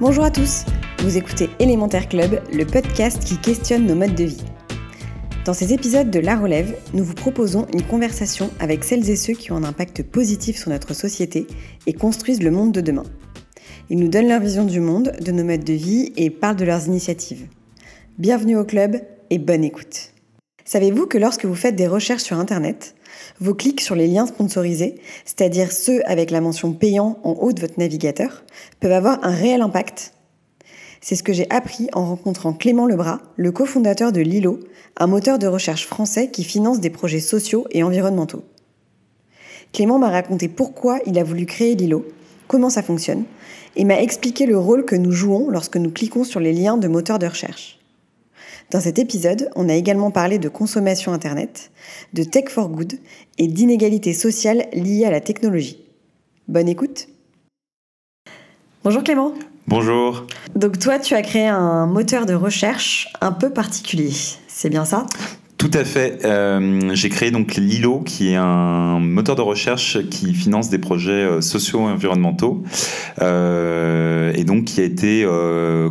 Bonjour à tous, vous écoutez Élémentaire Club, le podcast qui questionne nos modes de vie. Dans ces épisodes de La Relève, nous vous proposons une conversation avec celles et ceux qui ont un impact positif sur notre société et construisent le monde de demain. Ils nous donnent leur vision du monde, de nos modes de vie et parlent de leurs initiatives. Bienvenue au club et bonne écoute. Savez-vous que lorsque vous faites des recherches sur Internet, vos clics sur les liens sponsorisés, c'est-à-dire ceux avec la mention payant en haut de votre navigateur, peuvent avoir un réel impact? C'est ce que j'ai appris en rencontrant Clément Lebras, le cofondateur de Lilo, un moteur de recherche français qui finance des projets sociaux et environnementaux. Clément m'a raconté pourquoi il a voulu créer Lilo, comment ça fonctionne, et m'a expliqué le rôle que nous jouons lorsque nous cliquons sur les liens de moteurs de recherche. Dans cet épisode, on a également parlé de consommation Internet, de tech for good et d'inégalités sociales liées à la technologie. Bonne écoute Bonjour Clément Bonjour. Donc toi, tu as créé un moteur de recherche un peu particulier, c'est bien ça? Tout à fait. Euh, j'ai créé donc Lilo, qui est un moteur de recherche qui finance des projets euh, sociaux et environnementaux, euh, et donc qui a été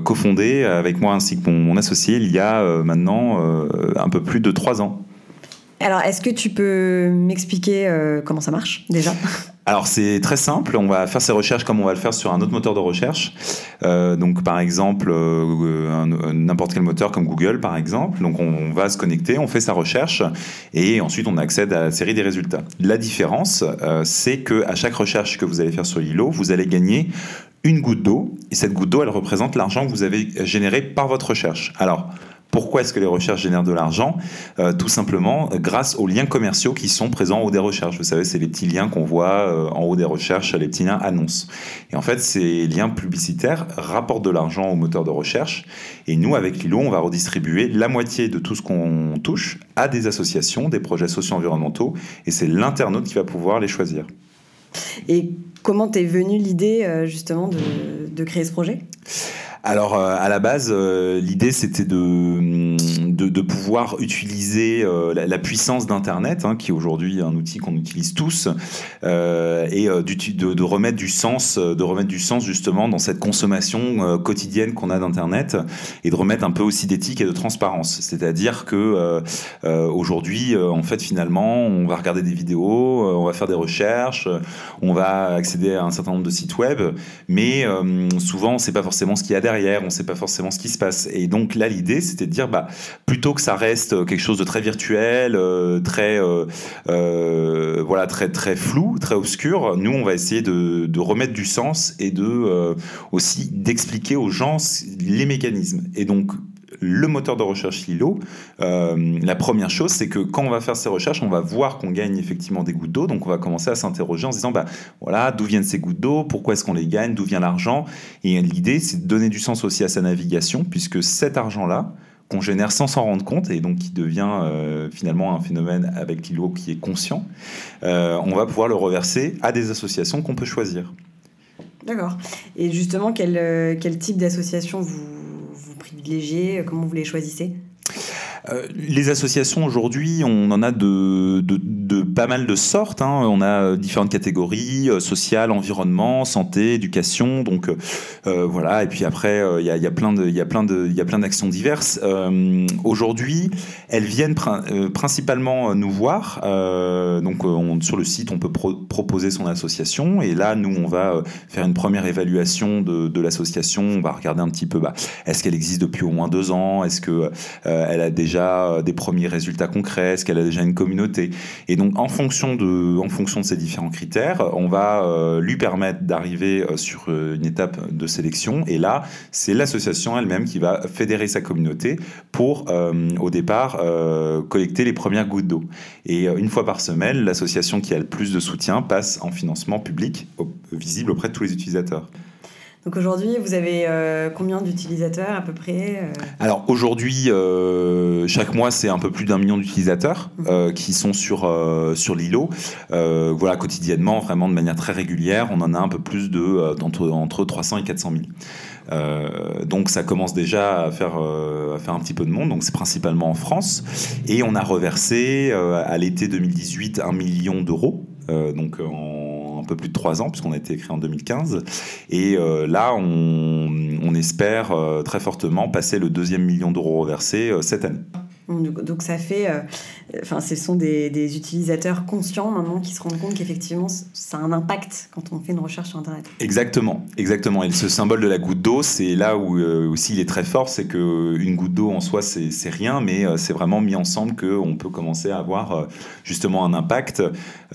cofondé avec moi ainsi que mon, associé il y a maintenant un peu plus de trois ans. Alors, est-ce que tu peux m'expliquer euh, comment ça marche déjà? Alors c'est très simple, on va faire ces recherches comme on va le faire sur un autre moteur de recherche. Euh, donc par exemple euh, n'importe quel moteur comme Google par exemple. Donc on va se connecter, on fait sa recherche et ensuite on accède à la série des résultats. La différence, c'est que à chaque recherche que vous allez faire sur Lilo, vous allez gagner une goutte d'eau et cette goutte d'eau elle représente l'argent que vous avez généré par votre recherche. Alors pourquoi est-ce que les recherches génèrent de l'argent Euh, Tout simplement euh, grâce aux liens commerciaux qui sont présents en haut des recherches. Vous savez, c'est les petits liens qu'on voit euh, en haut des recherches, les petits liens annonces. Et en fait, ces liens publicitaires rapportent de l'argent au moteur de recherche. Et nous, avec Lilo, on va redistribuer la moitié de tout ce qu'on touche à des associations, des projets socio-environnementaux. Et c'est l'internaute qui va pouvoir les choisir. Et comment t'es venue l'idée justement de créer ce projet? Alors, euh, à la base, euh, l'idée, c'était de, de, de pouvoir utiliser euh, la, puissance d'Internet, hein, qui est aujourd'hui un outil qu'on utilise tous, et de, remettre du sens, de remettre du sens justement dans cette consommation quotidienne qu'on a d'Internet, et de remettre un peu aussi d'éthique et de transparence. C'est-à-dire que aujourd'hui, en fait, finalement, on va regarder des vidéos, on va faire des recherches, on va accéder à un certain nombre de sites web, mais euh, souvent, sait pas forcément ce qu'il y a on ne sait pas forcément ce qui se passe. Et donc là, l'idée, c'était de dire, bah, plutôt que ça reste quelque chose de très virtuel, euh, très, euh, euh, voilà, très, très flou, très obscur, nous, on va essayer de, de remettre du sens et de aussi d'expliquer aux gens les mécanismes. Et donc, le moteur de recherche Lilo, euh, la première chose, c'est que quand on va faire ces recherches, on va voir qu'on gagne effectivement des gouttes d'eau. Donc, on va commencer à s'interroger en se disant, bah, voilà, d'où viennent ces gouttes d'eau? Pourquoi est-ce qu'on les gagne? D'où vient l'argent? Et l'idée, c'est de donner du sens aussi à sa navigation, puisque cet argent-là, qu'on génère sans s'en rendre compte, et donc qui devient euh, finalement un phénomène avec Lilo qui est conscient, euh, on va pouvoir le reverser à des associations qu'on peut choisir. D'accord. Et justement, quel, quel type d'association vous privilégiez Comment vous les choisissez? Euh, les associations aujourd'hui, on en a de, pas mal de sortes. hein. On a euh, différentes catégories euh, environnement, santé, éducation. Donc euh, voilà. Et puis après, il y, a, plein y a plein de, il plein d'actions diverses. Aujourd'hui, elles viennent prin- principalement nous voir. Donc on- sur le site, on peut pro- proposer son association. Et là, nous, on va faire une première évaluation de, l'association. On va regarder un petit peu. Bah, est-ce qu'elle existe depuis au moins deux ans? Est-ce que elle a déjà déjà des premiers résultats concrets, est-ce qu'elle a déjà une communauté? Et donc, en fonction de, en fonction de ces différents critères, on va lui permettre d'arriver sur une étape de sélection. Et là, c'est l'association elle-même qui va fédérer sa communauté pour, au départ, collecter les premières gouttes d'eau. Et une fois par semaine, l'association qui a le plus de soutien passe en financement public, visible auprès de tous les utilisateurs. Donc aujourd'hui, vous avez euh, combien d'utilisateurs à peu près euh? Alors aujourd'hui, euh, chaque mois, c'est un peu plus d'un million d'utilisateurs mhm. qui sont sur, sur Lilo. voilà, quotidiennement, vraiment de manière très régulière, on en a un peu plus de entre, entre 300 et 400 000. donc ça commence déjà à faire, à faire un petit peu de monde, donc c'est principalement en France. Et on a reversé à l'été 2018 un million d'euros, donc en un peu plus de trois ans, puisqu'on a été créé en 2015. Et euh, là, on, espère euh, très fortement passer le deuxième million d'euros reversés euh, cette année. Donc ça fait, euh, enfin, ce sont des, utilisateurs conscients maintenant qui se rendent compte qu'effectivement, ça a un impact quand on fait une recherche sur Internet. Exactement, exactement. Et ce symbole de la goutte d'eau, c'est là où euh, aussi il est très fort, c'est que une goutte d'eau en soi, c'est rien, mais euh, c'est vraiment mis ensemble qu'on peut commencer à avoir justement un impact.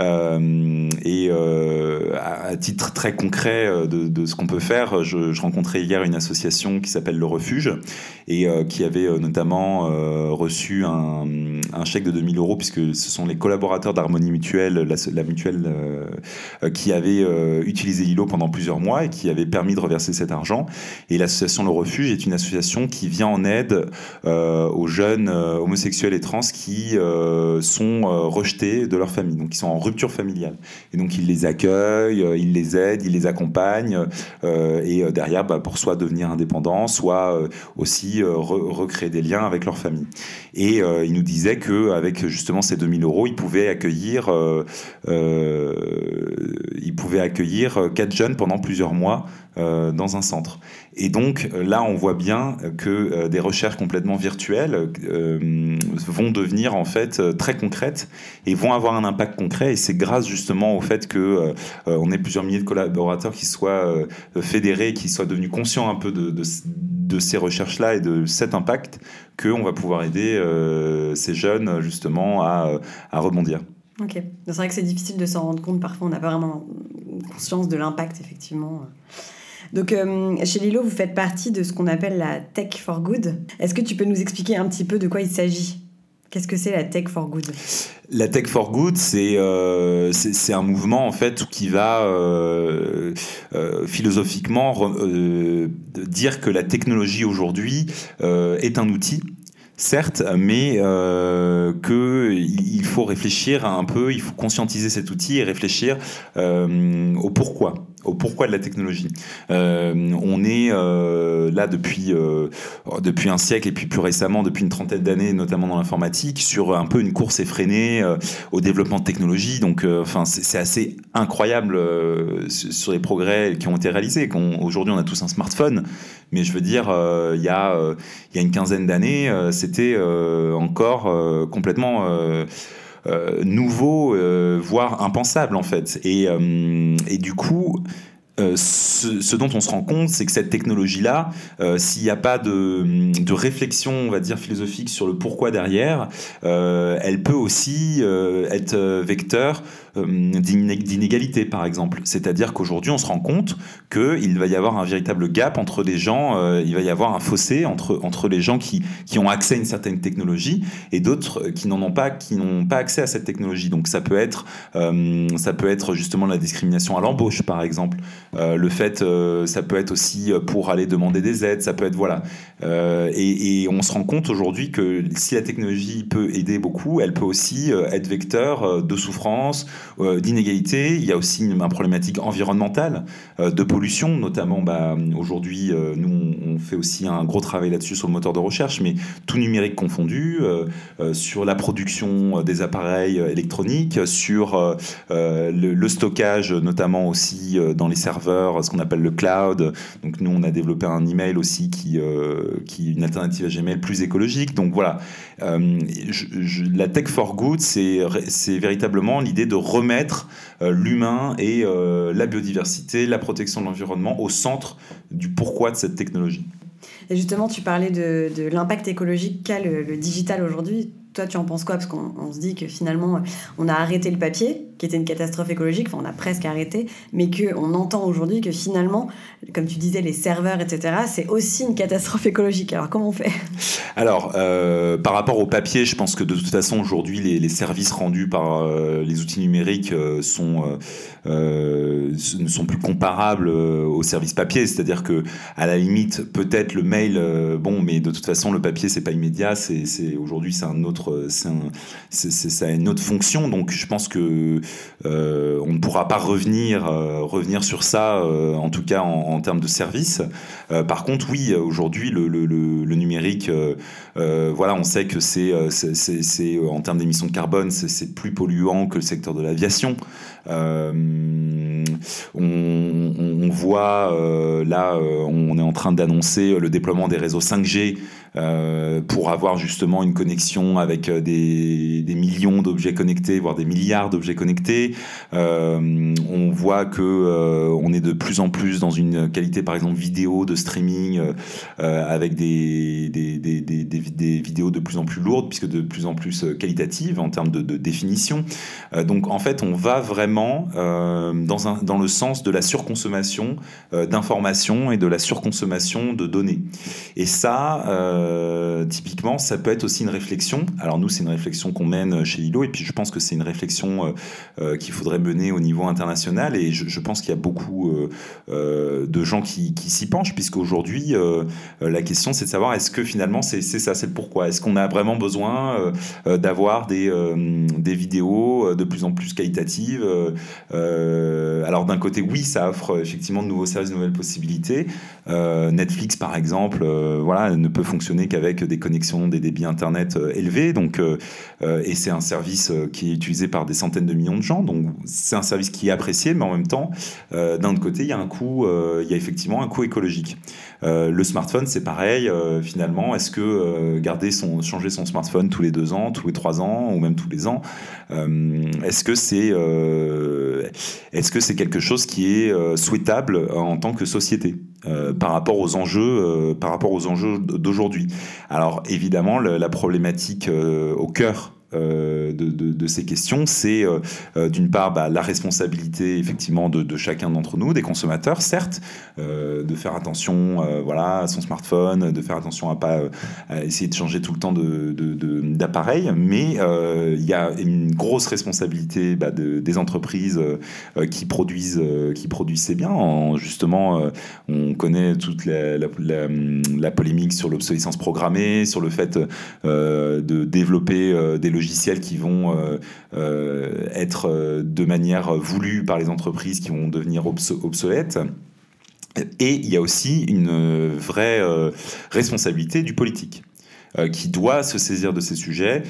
et à, titre très concret de, ce qu'on peut faire, je, je, rencontrais hier une association qui s'appelle Le Refuge et qui avait notamment reçu un, chèque de 2000 euros, puisque ce sont les collaborateurs d'Harmonie Mutuelle, la, mutuelle euh, qui avait euh, utilisé Lilo pendant plusieurs mois et qui avait permis de reverser cet argent. Et l'association Le Refuge est une association qui vient en aide euh, aux jeunes homosexuels et trans qui sont rejetés de leur famille, donc qui sont en rupture familiale. Et donc ils les accueillent, ils les aident, ils les accompagnent, et derrière, bah, pour soit devenir indépendants, soit aussi recréer des liens avec leur famille. Et euh, il nous disait qu'avec justement ces 2000 euros, il pouvait accueillir, euh, euh, il pouvait accueillir quatre jeunes pendant plusieurs mois dans un centre. Et donc là, on voit bien que des recherches complètement virtuelles vont devenir en fait très concrètes et vont avoir un impact concret. Et c'est grâce justement au fait que on ait plusieurs milliers de collaborateurs qui soient fédérés, qui soient devenus conscients un peu de ces recherches-là et de cet impact qu'on va pouvoir aider euh, ces jeunes justement à, à rebondir. Ok. C'est vrai que c'est difficile de s'en rendre compte. Parfois, on n'a pas vraiment conscience de l'impact, effectivement. Donc, euh, chez Lilo, vous faites partie de ce qu'on appelle la Tech for Good. Est-ce que tu peux nous expliquer un petit peu de quoi il s'agit? Qu'est-ce que c'est la Tech for Good? La Tech for Good, c'est euh, c'est un mouvement en fait qui va euh, euh, philosophiquement dire que la technologie aujourd'hui est un outil certes, mais qu'il faut réfléchir un peu, il faut conscientiser cet outil et réfléchir au pourquoi au pourquoi de la technologie. Euh, on est euh, là depuis, depuis un siècle et puis plus récemment, depuis une trentaine d'années, notamment dans l'informatique, sur un peu une course effrénée au développement de technologie. Donc, enfin, c'est assez incroyable sur les progrès qui ont été réalisés. Aujourd'hui, on a tous un smartphone, mais je veux dire, il y, a, il y a une quinzaine d'années, c'était euh, encore euh, complètement euh, nouveau, voire impensable en fait. Et, et du coup, ce, dont on se rend compte, c'est que cette technologie-là, s'il n'y a pas de, de, réflexion, on va dire, philosophique sur le pourquoi derrière, elle peut aussi être vecteur euh, d'inégalité, par exemple. C'est-à-dire qu'aujourd'hui, on se rend compte qu'il va y avoir un véritable gap entre les gens, euh, il va y avoir un fossé entre, entre les gens qui, qui ont accès à une certaine technologie et d'autres qui n'en ont pas, qui n'ont pas accès à cette technologie. Donc ça peut être, euh, ça peut être justement la discrimination à l'embauche, par exemple. le fait, ça peut être aussi pour aller demander des aides, ça peut être voilà. Et, on se rend compte aujourd'hui que si la technologie peut aider beaucoup, elle peut aussi être vecteur de souffrance euh, d'inégalité, il y a aussi une, problématique environnementale, euh, de pollution, notamment bah, aujourd'hui, euh, nous on fait aussi un gros travail là-dessus sur le moteur de recherche, mais tout numérique confondu, sur la production des appareils électroniques, sur le, stockage, notamment aussi dans les serveurs, ce qu'on appelle le cloud. Donc nous on a développé un email aussi qui, qui est une alternative à Gmail plus écologique. Donc voilà, la tech for good, c'est véritablement l'idée de remettre euh, l'humain et euh, la biodiversité, la protection de l'environnement au centre du pourquoi de cette technologie. Et justement, tu parlais de, l'impact écologique qu'a le, digital aujourd'hui. Toi, tu en penses quoi? Parce qu'on on se dit que finalement, on a arrêté le papier, qui était une catastrophe écologique, enfin, on a presque arrêté, mais qu'on entend aujourd'hui que finalement, comme tu disais, les serveurs, etc., c'est aussi une catastrophe écologique. Alors, comment on fait? Alors, euh, par rapport au papier, je pense que de toute façon, aujourd'hui, les, services rendus par euh, les outils numériques euh, sont, ne sont plus comparables aux services papier. C'est-à-dire que, à la limite, peut-être le mail, bon, mais de toute façon, le papier, c'est pas immédiat. Aujourd'hui, c'est un autre, c'est- ça a une autre fonction. Donc, je pense que euh, on ne pourra pas revenir, euh, revenir sur ça, euh, en tout cas en, termes de service. Par contre, oui, aujourd'hui, le, numérique, voilà, on sait que c'est, c'est, en termes d'émissions de carbone, c'est, plus polluant que le secteur de l'aviation. On, on- voit là, on est en train d'annoncer le déploiement des réseaux 5G euh, pour avoir justement une connexion avec euh, des, millions d'objets connectés, voire des milliards d'objets connectés. Euh, on voit que on est de plus en plus dans une qualité, par exemple, vidéo de streaming avec des, vidéos de plus en plus lourdes, puisque de plus en plus qualitatives en termes de, définition. Donc en fait, on va vraiment dans, le sens de la surconsommation d'informations et de la surconsommation de données. Et ça, euh, typiquement, ça peut être aussi une réflexion. Alors nous, c'est une réflexion qu'on mène chez Lilo, et puis je pense que c'est une réflexion euh, euh, qu'il faudrait mener au niveau international, et je, pense qu'il y a beaucoup euh, euh, de gens qui, s'y penchent, puisqu'aujourd'hui, euh, euh, la question, c'est de savoir est-ce que finalement, c'est ça, c'est le pourquoi? Est-ce qu'on a vraiment besoin euh, euh, d'avoir des, euh, des vidéos euh, de plus en plus qualitatives? Euh, euh, Alors d'un côté, oui, ça offre effectivement de nouveaux services, de nouvelles possibilités. Euh, Netflix, par exemple, euh, voilà, ne peut fonctionner qu'avec des connexions, des débits Internet euh, élevés. Donc, euh, euh, et c'est un service qui est utilisé par des centaines de millions de gens. Donc, c'est un service qui est apprécié, mais en même temps, d'un autre côté, il y a un coût, il y a effectivement un coût écologique. Le smartphone, c'est pareil. finalement, est-ce que garder son, changer son smartphone tous les deux ans, tous les trois ans, ou même tous les ans, est-ce que c'est, est-ce que c'est quelque chose qui est souhaitable en tant que société? Euh, par rapport aux enjeux, euh, par rapport aux enjeux d'aujourd'hui. Alors évidemment, la problématique euh, au cœur de, de- ces questions, c'est euh, euh, d'une part bah, la responsabilité effectivement de, chacun d'entre nous, des consommateurs, certes, euh, de faire attention, euh, voilà, à son smartphone, de faire attention à pas euh, essayer de changer tout le temps d'appareil, mais euh, il y a une grosse responsabilité bah, de- des entreprises euh, euh, qui produisent euh, qui produisent ces biens. En, justement, euh, on connaît toute la, polémique sur l'obsolescence programmée, sur le fait euh, de développer euh, des logiciels qui vont euh, euh, être euh, de manière voulue par les entreprises qui vont devenir obso- obsolètes. Et il y a aussi une vraie responsabilité du politique qui doit se saisir de ces sujets,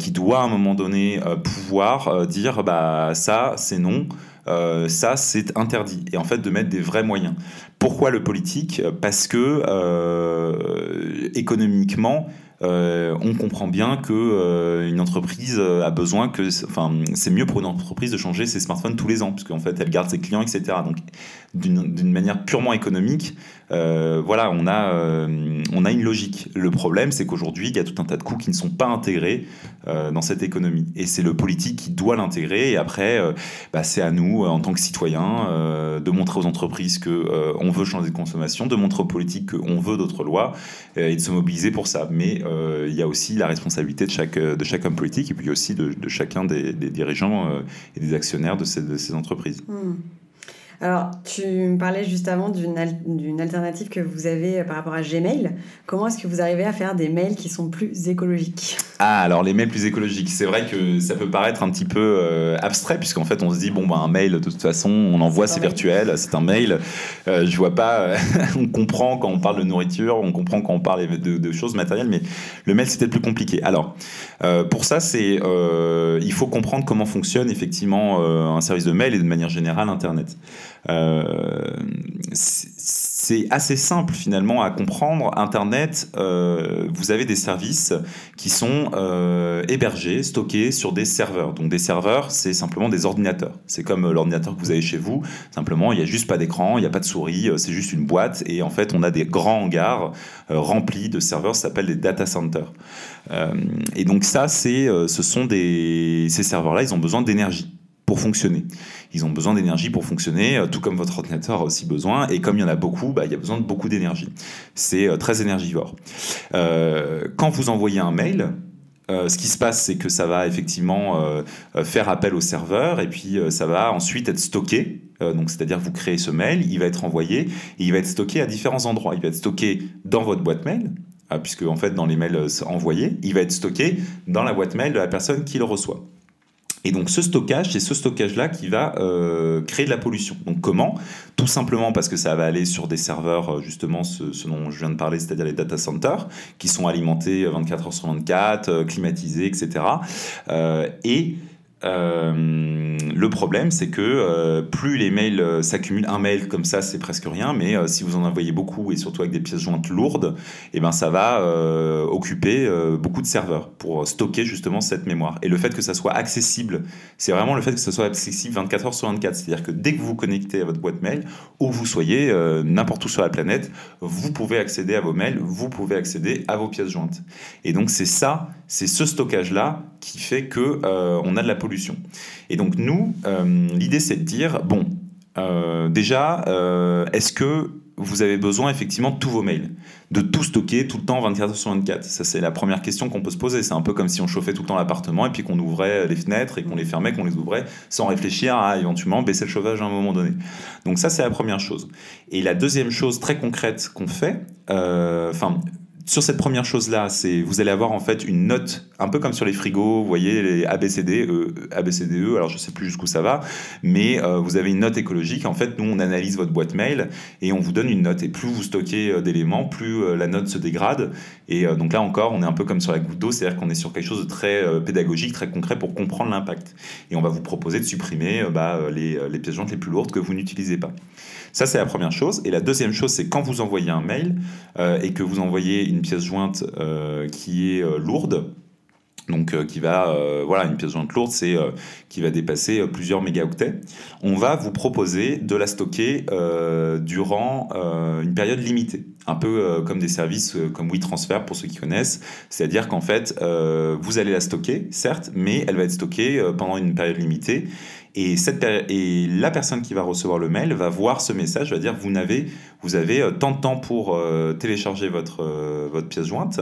qui doit à un moment donné pouvoir dire bah ça c'est non, ça c'est interdit, et en fait de mettre des vrais moyens. Pourquoi le politique? Parce que économiquement, euh, on comprend bien que euh, une entreprise a besoin que, enfin, c'est mieux pour une entreprise de changer ses smartphones tous les ans, puisqu'en fait, elle garde ses clients, etc. Donc, d'une manière purement économique, euh, voilà, on a, euh, on a une logique. Le problème, c'est qu'aujourd'hui, il y a tout un tas de coûts qui ne sont pas intégrés euh, dans cette économie, et c'est le politique qui doit l'intégrer. Et après, euh, bah, c'est à nous, en tant que citoyens, euh, de montrer aux entreprises que euh, on veut changer de consommation, de montrer aux politiques qu'on veut d'autres lois, euh, et de se mobiliser pour ça. Mais euh, il y a aussi la responsabilité de chaque, de chaque homme politique et puis aussi de, chacun des, dirigeants euh, et des actionnaires de ces, de ces entreprises. Hmm. Alors, tu me parlais juste avant d'une al- alternative que vous avez euh, par rapport à Gmail. Comment est-ce que vous arrivez à faire des mails qui sont plus écologiques? Ah, alors les mails plus écologiques, c'est vrai que ça peut paraître un petit peu euh, abstrait, puisqu'en fait on se dit, bon, bah, un mail, de toute façon, on envoie, C'est virtuel, c'est un mail. Euh, je vois pas, euh, on comprend quand on parle de nourriture, on comprend quand on parle de, de choses matérielles, mais le mail c'était plus compliqué. Alors, euh, pour ça, c'est, il faut comprendre comment fonctionne effectivement un service de mail et de manière générale Internet. Euh, c'est assez simple finalement à comprendre. Internet, euh, vous avez des services qui sont euh, hébergés, stockés sur des serveurs. Donc des serveurs, c'est simplement des ordinateurs. C'est comme l'ordinateur que vous avez chez vous. Simplement, il n'y a juste pas d'écran, il n'y a pas de souris, c'est juste une boîte. Et en fait, on a des grands hangars remplis de serveurs, ça s'appelle des data centers. et donc ça, c'est, ce sont ces serveurs-là, ils ont besoin d'énergie pour fonctionner. Ils ont besoin d'énergie pour fonctionner, euh, tout comme votre ordinateur a aussi besoin. Et comme il y en a beaucoup, bah, il y a besoin de beaucoup d'énergie. C'est euh, très énergivore. Euh, quand vous envoyez un mail, ce qui se passe, c'est que ça va effectivement faire appel au serveur et puis ça va ensuite être stocké. donc, c'est-à-dire vous créez ce mail, il va être envoyé et il va être stocké à différents endroits. Il va être stocké dans votre boîte mail, puisque en fait dans les mails envoyés, il va être stocké dans la boîte mail de la personne qui le reçoit. Et donc ce stockage, c'est ce stockage-là qui va euh, créer de la pollution. Donc comment? Tout simplement parce que ça va aller sur des serveurs, euh, justement, ce, dont je viens de parler, c'est-à-dire les data centers, qui sont alimentés 24 heures sur 24, euh, climatisés, etc. et euh, le problème, c'est que euh, plus les mails euh, s'accumulent, un mail comme ça, c'est presque rien, mais si vous en envoyez beaucoup et surtout avec des pièces jointes lourdes, eh ben ça va occuper beaucoup de serveurs pour stocker justement cette mémoire. Et le fait que ça soit accessible, c'est vraiment le fait que ça soit accessible 24 heures sur 24. C'est-à-dire que dès que vous vous connectez à votre boîte mail, où vous soyez, n'importe où sur la planète, vous pouvez accéder à vos mails, vous pouvez accéder à vos pièces jointes. Et donc c'est ça, c'est ce stockage-là qui fait que on a de la pollution et donc nous, euh, l'idée c'est de dire, bon, euh, déjà, euh, est-ce que vous avez besoin effectivement de tous vos mails, de tout stocker tout le temps 24 heures sur 24 Ça c'est la première question qu'on peut se poser. C'est un peu comme si on chauffait tout le temps l'appartement et puis qu'on ouvrait les fenêtres et qu'on les fermait, qu'on les ouvrait sans réfléchir à éventuellement baisser le chauffage à un moment donné. Donc ça c'est la première chose. Et la deuxième chose très concrète qu'on fait, enfin sur cette première chose-là, c'est vous allez avoir en fait une note, un peu comme sur les frigos, vous voyez les ABCD, e, ABCDE, alors je sais plus jusqu'où ça va, mais euh, vous avez une note écologique. En fait, nous on analyse votre boîte mail et on vous donne une note. Et plus vous stockez euh, d'éléments, plus euh, la note se dégrade. Et donc là encore, on est un peu comme sur la goutte d'eau, c'est-à-dire qu'on est sur quelque chose de très pédagogique, très concret pour comprendre l'impact. Et on va vous proposer de supprimer bah, les, les pièces jointes les plus lourdes que vous n'utilisez pas. Ça, c'est la première chose. Et la deuxième chose, c'est quand vous envoyez un mail euh, et que vous envoyez une pièce jointe euh, qui est euh, lourde, donc qui va voilà une pièce jointe lourde c'est qui va dépasser plusieurs mégaoctets on va vous proposer de la stocker durant une période limitée. Un peu comme des services comme WeTransfer pour ceux qui connaissent. C'est-à-dire qu'en fait vous allez la stocker certes mais elle va être stockée pendant une période limitée et, cette, et la personne qui va recevoir le mail va voir ce message, va dire vous avez, vous avez euh, tant de temps pour euh, télécharger votre, euh, votre pièce jointe.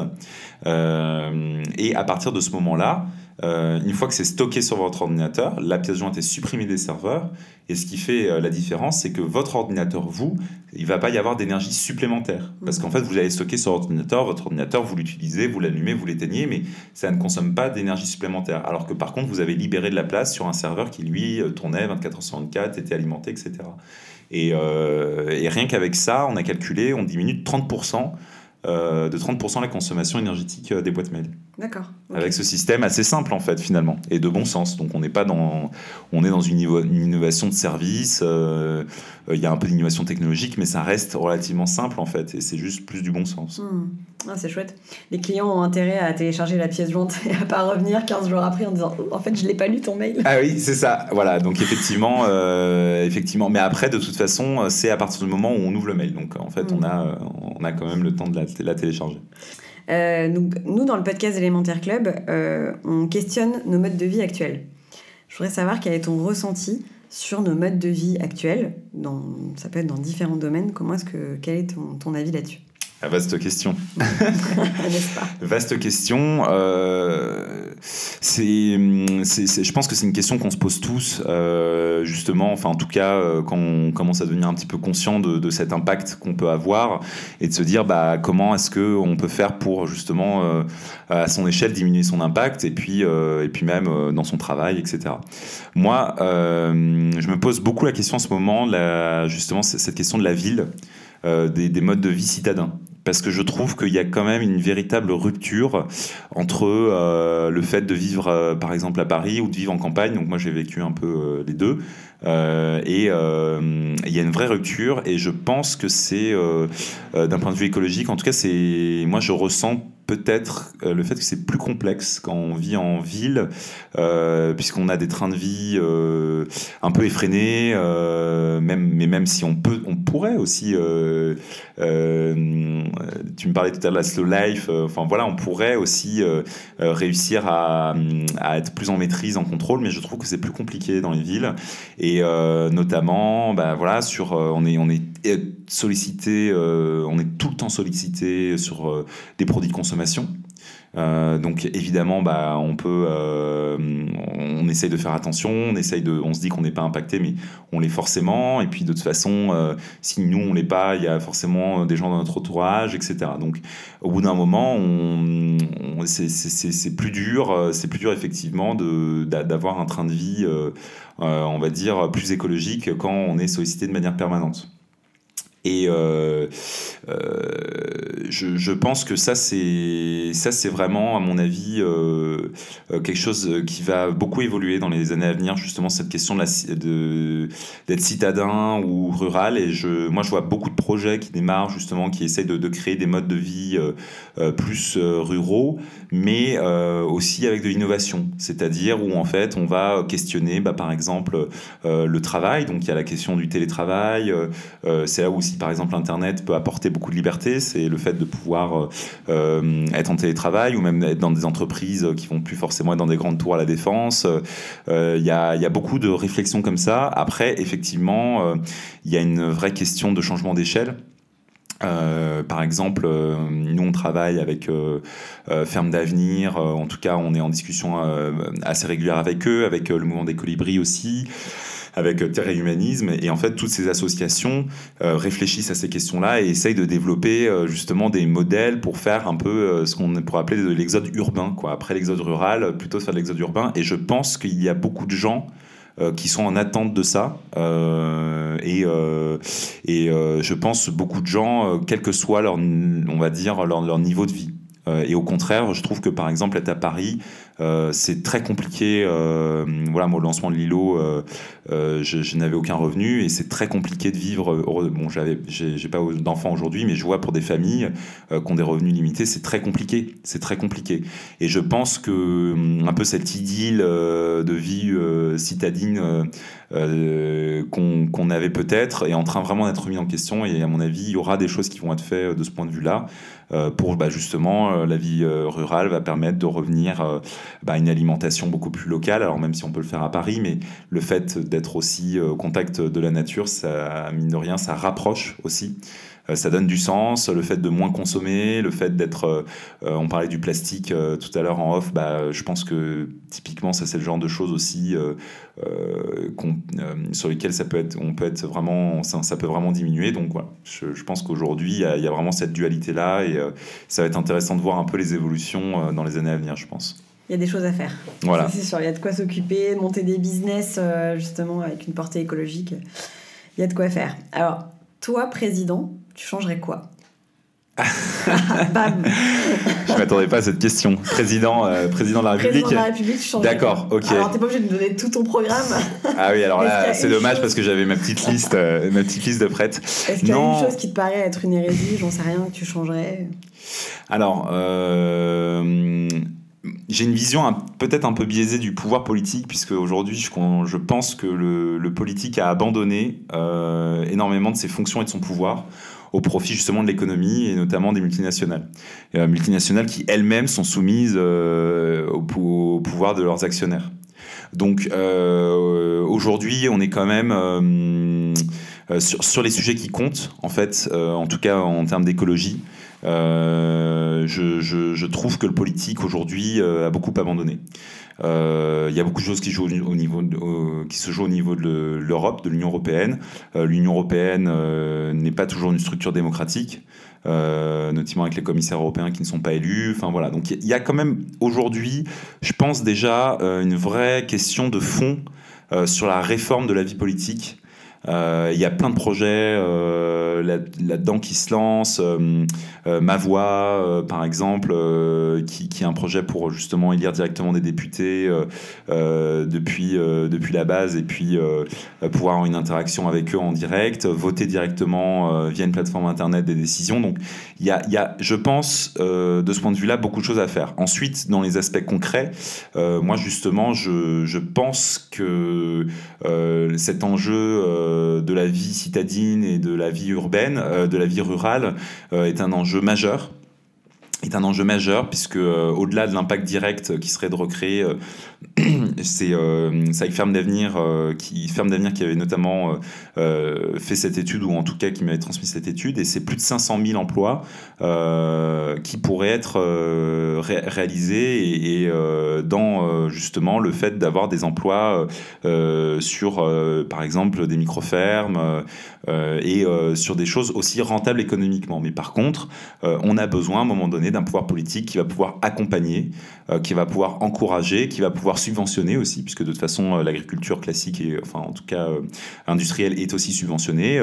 et à partir de ce moment-là, une fois que c'est stocké sur votre ordinateur, la pièce jointe est supprimée des serveurs. Et ce qui fait la différence, c'est que votre ordinateur, vous, il va pas y avoir d'énergie supplémentaire. Parce qu'en fait, vous allez stocker sur votre ordinateur, votre ordinateur, vous l'utilisez, vous l'allumez, vous l'éteignez, mais ça ne consomme pas d'énergie supplémentaire. Alors que par contre, vous avez libéré de la place sur un serveur qui, lui, tournait 24 h sur 24, était alimenté, etc. Et, euh, et rien qu'avec ça, on a calculé, on diminue de 30% euh, de 30% la consommation énergétique euh, des boîtes mail. D'accord. Avec ce système assez simple en fait finalement et de bon sens. Donc on n'est pas dans, on est dans une, innovation de service. Euh, il y a un peu d'innovation technologique, mais ça reste relativement simple en fait et c'est juste plus du bon sens. Hmm. Ah, c'est chouette. Les clients ont intérêt à télécharger la pièce jointe et à pas revenir 15 jours après en disant en fait je l'ai pas lu ton mail. Ah oui c'est ça. Voilà donc effectivement effectivement. Mais après de toute façon c'est à partir du moment où on ouvre le mail. Donc en fait hmm. on a on a quand même le temps de la la télécharger euh, nous, dans le podcast Élémentaire Club, euh, on questionne nos modes de vie actuels. Je voudrais savoir quel est ton ressenti sur nos modes de vie actuels. Dans, ça peut être dans différents domaines. Comment est-ce que, quel est ton, avis là-dessus? Vaste question. Pas? Vaste question. Euh, c'est, je pense que c'est une question qu'on se pose tous, euh, justement, enfin en tout cas euh, quand on commence à devenir un petit peu conscient de, de cet impact qu'on peut avoir et de se dire bah, comment est-ce qu'on peut faire pour justement à son échelle diminuer son impact et puis, et puis même dans son travail, etc. Moi, je me pose beaucoup la question en ce moment, justement cette question de la ville. des, des, modes de vie citadins parce que je trouve qu'il y a quand même une véritable rupture entre euh, le fait de vivre, euh, par exemple, à Paris ou de vivre en campagne. Donc moi, j'ai vécu un peu euh, les deux. Et il y a une vraie rupture. Et je pense que c'est, d'un point de vue écologique, en tout cas, c'est moi, je ressens peut-être euh, le fait que c'est plus complexe quand on vit en ville, euh, puisqu'on a des trains de vie euh, un peu effrénés, même, mais même si on peut, on pourrait aussi. tu me parlais tout à l'heure de la slow life. Enfin voilà, on pourrait aussi réussir à, à être plus en maîtrise, en contrôle, mais je trouve que c'est plus compliqué dans les villes et notamment, bah voilà, sur on est sollicité, euh, on est tout le temps sollicité sur euh, des produits de consommation. Euh, donc évidemment, bah, on peut, on essaye de faire attention, on essaye de, on se dit qu'on n'est pas impacté, mais on l'est forcément. Et puis de toute façon, si nous on l'est pas, il y a forcément des gens dans notre entourage, etc. Donc au bout d'un moment, c'est- plus dur, c'est plus dur effectivement d'avoir un train de vie, on va dire plus écologique quand on est sollicité de manière permanente. Et euh, euh, je, je pense que ça, c'est ça, c'est vraiment, à mon avis, euh, quelque chose qui va beaucoup évoluer dans les années à venir. Justement, cette question de d'être citadin ou rural. Et je, moi, je vois beaucoup de projets qui démarrent justement, qui essayent de, de créer des modes de vie plus ruraux, mais aussi avec de l'innovation. C'est-à-dire où en fait, on va questionner, bah, par exemple, le travail. Donc, il y a la question du télétravail. c'est là où par exemple, Internet peut apporter beaucoup de liberté. C'est le fait de pouvoir euh, euh, être en télétravail ou même être dans des entreprises qui vont plus forcément être dans des grandes tours à la défense. Euh, Il y, a, beaucoup de réflexions comme ça. Après, effectivement, il y a une vraie question de changement d'échelle. Par exemple, nous on travaille avec Ferme d'Avenir, en tout cas on est en discussion assez régulière avec eux, avec le mouvement des colibris aussi, avec euh, Terre et Humanisme, et en fait toutes ces associations euh, réfléchissent à ces questions-là et essayent de développer euh, justement des modèles pour faire un peu ce qu'on pourrait appeler de l'exode urbain, quoi. Après l'exode rural, plutôt de faire de l'exode urbain, et je pense qu'il y a beaucoup de gens qui sont en attente de ça. Et et je pense beaucoup de gens, quel que soit leur, on va dire, leur, leur niveau de vie. Et au contraire, je trouve que par exemple, être à Paris, c'est très compliqué. euh, voilà, moi, au lancement de Lilo, euh, euh, je, je n'avais aucun revenu et c'est très compliqué de vivre. euh, Bon, j'avais, j'ai, j'ai pas d'enfants aujourd'hui, mais je vois pour des familles euh, qui ont des revenus limités, c'est très compliqué. C'est très compliqué. Et je pense que hum, un peu cette idylle euh, de vie euh, citadine euh, euh, qu'on avait peut-être est en train vraiment d'être remis en question. Et à mon avis, il y aura des choses qui vont être faites de ce point de vue-là euh, pour bah, justement euh, la vie euh, rurale va permettre de revenir euh, bah, à une alimentation beaucoup plus locale. Alors même si on peut le faire à Paris, mais le fait d'être aussi euh, au contact de la nature, ça mine de rien, ça rapproche aussi. Euh, ça donne du sens, le fait de moins consommer, le fait d'être. euh, euh, on parlait du plastique tout à l'heure en off, bah, je pense que typiquement, ça c'est le genre de choses aussi sur lesquelles ça peut être, on peut être vraiment, ça, ça peut vraiment diminuer. Donc voilà, je, je pense qu'aujourd'hui, il y, a- il y a vraiment cette dualité-là et ça va être intéressant de voir un peu les évolutions dans les années à venir, je pense. Il y a des choses à faire. Voilà. C'est sûr, il y a de quoi s'occuper, monter des business euh, justement avec une portée écologique. Il y a de quoi faire. Alors, toi, président, tu changerais quoi Bam Je m'attendais pas à cette question. Président, euh, président de la Président République. de la République, tu D'accord, ok. Alors, t'es pas obligé de me donner tout ton programme. Ah oui, alors là, c'est dommage chose- parce que j'avais ma petite liste, euh, ma petite liste de prêtes. Est-ce qu'il y a une chose qui te paraît être une hérésie J'en sais rien, que tu changerais Alors, euh, j'ai une vision un- peut-être un peu biaisée du pouvoir politique, puisque aujourd'hui, je, pense que le, le politique a abandonné euh, énormément de ses fonctions et de son pouvoir au profit justement de l'économie et notamment des multinationales. Euh, multinationales qui elles-mêmes sont soumises euh, au, pou- au pouvoir de leurs actionnaires. Donc euh, aujourd'hui, on est quand même sur, les sujets qui comptent, en fait, en tout cas en termes d'écologie. Je, trouve que le politique aujourd'hui a beaucoup abandonné. Euh, Il y a beaucoup de choses qui, jouent au, au niveau qui se jouent au niveau de l'Europe, de l'Union européenne. Euh, L'Union européenne euh, n'est pas toujours une structure démocratique, notamment avec les commissaires européens qui ne sont pas élus. Enfin voilà, donc il y a quand même aujourd'hui, je pense déjà, une vraie question de fond sur la réforme de la vie politique. Il y a plein de projets là-dedans qui se lancent. Ma Voix, par exemple, qui, est un projet pour justement élire directement des députés depuis, depuis la base et puis pouvoir avoir une interaction avec eux en direct, voter directement via une plateforme internet des décisions. Donc il y a, y a, je pense, de ce point de vue-là, beaucoup de choses à faire. Ensuite, dans les aspects concrets, moi justement, je, je pense que euh, cet enjeu euh, de la vie citadine et de la vie urbaine, euh, de la vie rurale, est un enjeu majeur est un enjeu majeur puisque au-delà de l'impact direct qui serait de recréer c'est euh, Ferme d'Avenir qui Ferme d'Avenir qui avait notamment fait cette étude ou en tout cas qui m'avait transmis cette étude et c'est plus de 500 000 emplois qui pourraient être réalisés et, dans justement le fait d'avoir des emplois sur par exemple des micro-fermes et sur des choses aussi rentables économiquement. Mais par contre on a besoin à un moment donné d'un pouvoir politique qui va pouvoir accompagner, euh, qui va pouvoir encourager, qui va pouvoir subventionner aussi, puisque de toute façon euh, l'agriculture classique et enfin en tout cas euh, industrielle est aussi subventionnée,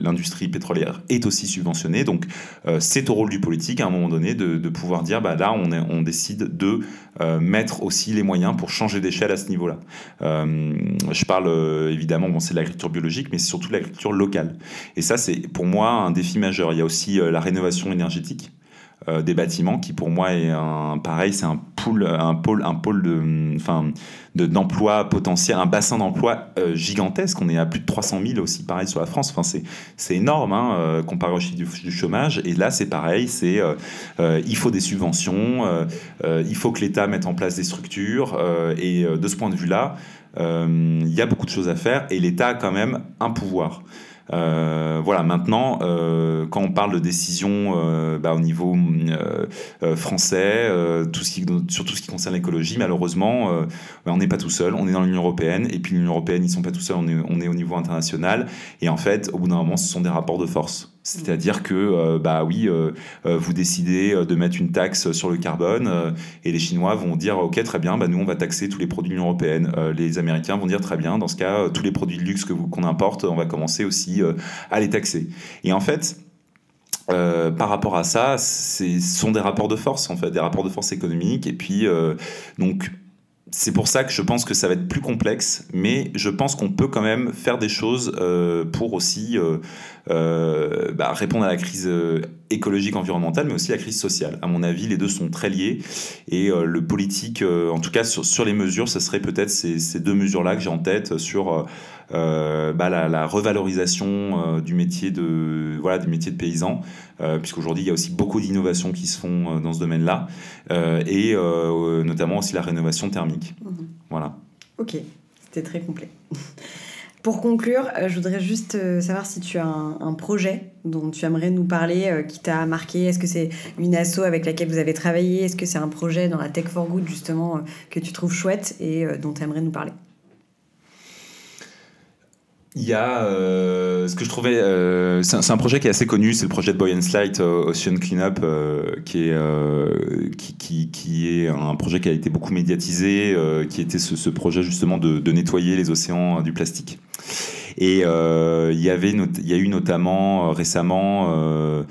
l'industrie pétrolière est aussi subventionnée, donc c'est au rôle du politique à un moment donné de, pouvoir dire bah là on, décide de mettre aussi les moyens pour changer d'échelle à ce niveau-là. je parle évidemment bon c'est l'agriculture biologique, mais c'est surtout l'agriculture locale. Et ça c'est pour moi un défi majeur. Il y a aussi la rénovation énergétique. Euh, des bâtiments qui pour moi est un pareil c'est un pool un pôle un pôle de enfin d'emploi potentiel un bassin d'emploi euh, gigantesque. On est à plus de 300 000 aussi pareil sur la France. Enfin c'est c'est énorme hein, euh, comparé au chiffre du, chômage. Et là c'est pareil c'est il faut des subventions il faut que l'État mette en place des structures et de ce point de vue là il y a beaucoup de choses à faire. Et l'État a quand même un pouvoir voilà, maintenant, euh, quand on parle de décision euh, bah, au niveau français, tout ce qui, sur tout ce qui concerne l'écologie, malheureusement, bah, on n'est pas tout seul. On est dans l'Union européenne, et puis l'Union européenne, ils sont pas tout seuls. On est, on est au niveau international, et en fait, au bout d'un moment, ce sont des rapports de force. C'est-à-dire que, euh, bah oui, euh, euh, vous décidez de mettre une taxe sur le carbone et les Chinois vont dire, ok, très bien, bah nous on va taxer tous les produits de l'Union européenne. les Américains vont dire, très bien, dans ce cas, tous les produits de luxe que qu'on importe, on va commencer aussi à les taxer. Et en fait, par rapport à ça, ce sont des rapports de force, en fait, des rapports de force économiques. Et puis, donc, c'est pour ça que je pense que ça va être plus complexe, mais je pense qu'on peut quand même faire des choses pour aussi euh, bah, répondre à la crise euh, écologique, environnementale, mais aussi la crise sociale. À mon avis, les deux sont très liés. Et euh, le politique, en tout cas sur, sur, les mesures, ce serait peut-être ces, ces, deux mesures-là que j'ai en tête sur bah, la, la, revalorisation du métier de voilà du métier de paysan, puisqu'aujourd'hui il y a aussi beaucoup d'innovations qui se font dans ce domaine-là, et notamment aussi la rénovation thermique. Mmh. Voilà. Ok, c'était très complet. Pour conclure, euh, je voudrais juste euh, savoir si tu as un, projet dont tu aimerais nous parler, euh, qui t'a marqué. Est-ce que c'est une asso avec laquelle vous avez travaillé? Est-ce que c'est un projet dans la Tech for Good, justement, que tu trouves chouette et dont tu aimerais nous parler? Il y a ce que je trouvais, c'est un, projet qui est assez connu, c'est le projet de Boy and Slide Ocean Cleanup, qui est qui, qui, est un projet qui a été beaucoup médiatisé, qui était ce, projet justement de, de, nettoyer les océans du plastique. Et euh, il y avait, il y a eu notamment euh, récemment euh,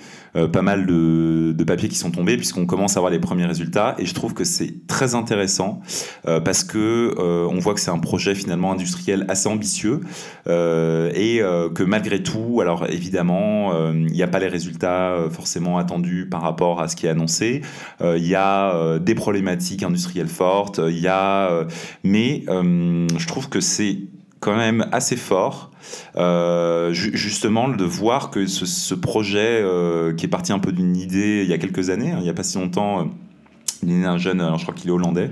pas mal de, papiers qui sont tombés puisqu'on commence à voir les premiers résultats. Et je trouve que c'est très intéressant parce que on voit que c'est un projet finalement industriel assez ambitieux et que malgré tout, alors évidemment, il n'y a pas les résultats forcément attendus par rapport à ce qui est annoncé. Il y a des problématiques industrielles fortes. Il y a, mais je trouve que c'est quand même assez fort, euh, justement, de voir que ce, projet euh, qui est parti un peu d'une idée il y a quelques années, hein, il n'y a pas si longtemps, euh, il est un jeune, je crois qu'il est hollandais,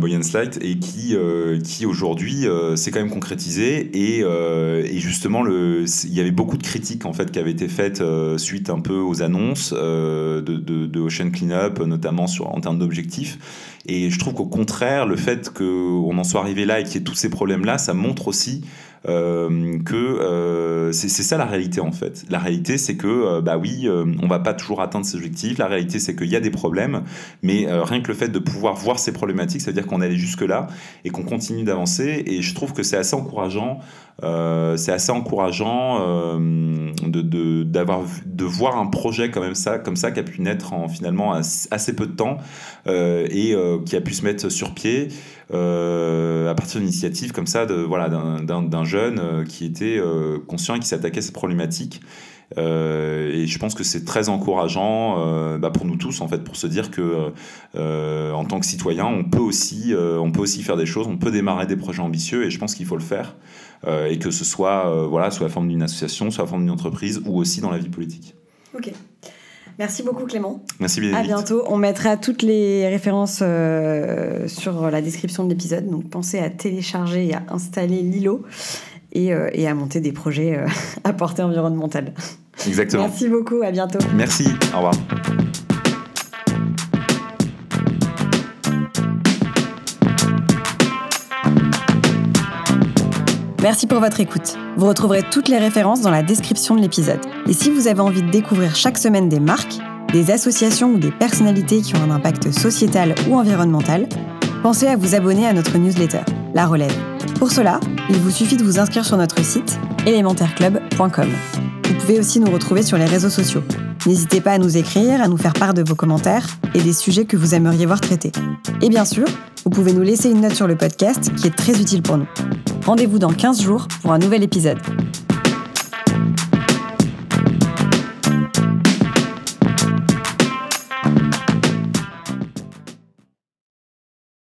Boyan Slight, et qui, qui aujourd'hui s'est quand même concrétisé. Et, justement, il y avait beaucoup de critiques en fait qui avaient été faites suite un peu aux annonces de, Ocean Cleanup, notamment sur, en termes d'objectifs. Et je trouve qu'au contraire, le fait qu'on en soit arrivé là et qu'il y ait tous ces problèmes-là, ça montre aussi euh, que euh, c'est ça la réalité en fait. La réalité c'est que euh, bah oui, on va pas toujours atteindre ses objectifs. La réalité c'est qu'il y a des problèmes, mais rien que le fait de pouvoir voir ces problématiques, ça veut dire qu'on est allé jusque là et qu'on continue d'avancer. Et je trouve que c'est assez encourageant. c'est assez encourageant de, de, voir un projet comme ça, comme ça qui a pu naître en finalement as- assez peu de temps et qui a pu se mettre sur pied à partir d'une initiative comme ça de voilà d'un- jeune euh, qui était euh, conscient et qui s'attaquait à cette problématique. Euh, et je pense que c'est très encourageant euh, bah, pour nous tous en fait pour se dire que euh, en tant que citoyen on peut aussi euh, on peut aussi faire des choses on peut démarrer des projets ambitieux et je pense qu'il faut le faire euh, et que ce soit euh, voilà sous la forme d'une association sous la forme d'une entreprise ou aussi dans la vie politique Ok. Merci beaucoup Clément. merci À Bénédicte bientôt. On mettra toutes les références euh, sur la description de l'épisode. Donc pensez à télécharger et à installer Lilo et, euh, et à monter des projets euh, à portée environnementale. exactement Merci beaucoup. À bientôt. merci au revoir Merci pour votre écoute. Vous retrouverez toutes les références dans la description de l'épisode. Et si vous avez envie de découvrir chaque semaine des marques, des associations ou des personnalités qui ont un impact sociétal ou environnemental, pensez à vous abonner à notre newsletter, La Relève. Pour cela, il vous suffit de vous inscrire sur notre site élémentaireclub.com. Vous pouvez aussi nous retrouver sur les réseaux sociaux. N'hésitez pas à nous écrire, à nous faire part de vos commentaires et des sujets que vous aimeriez voir traités. Et bien sûr, vous pouvez nous laisser une note sur le podcast qui est très utile pour nous. Rendez-vous dans 15 jours pour un nouvel épisode.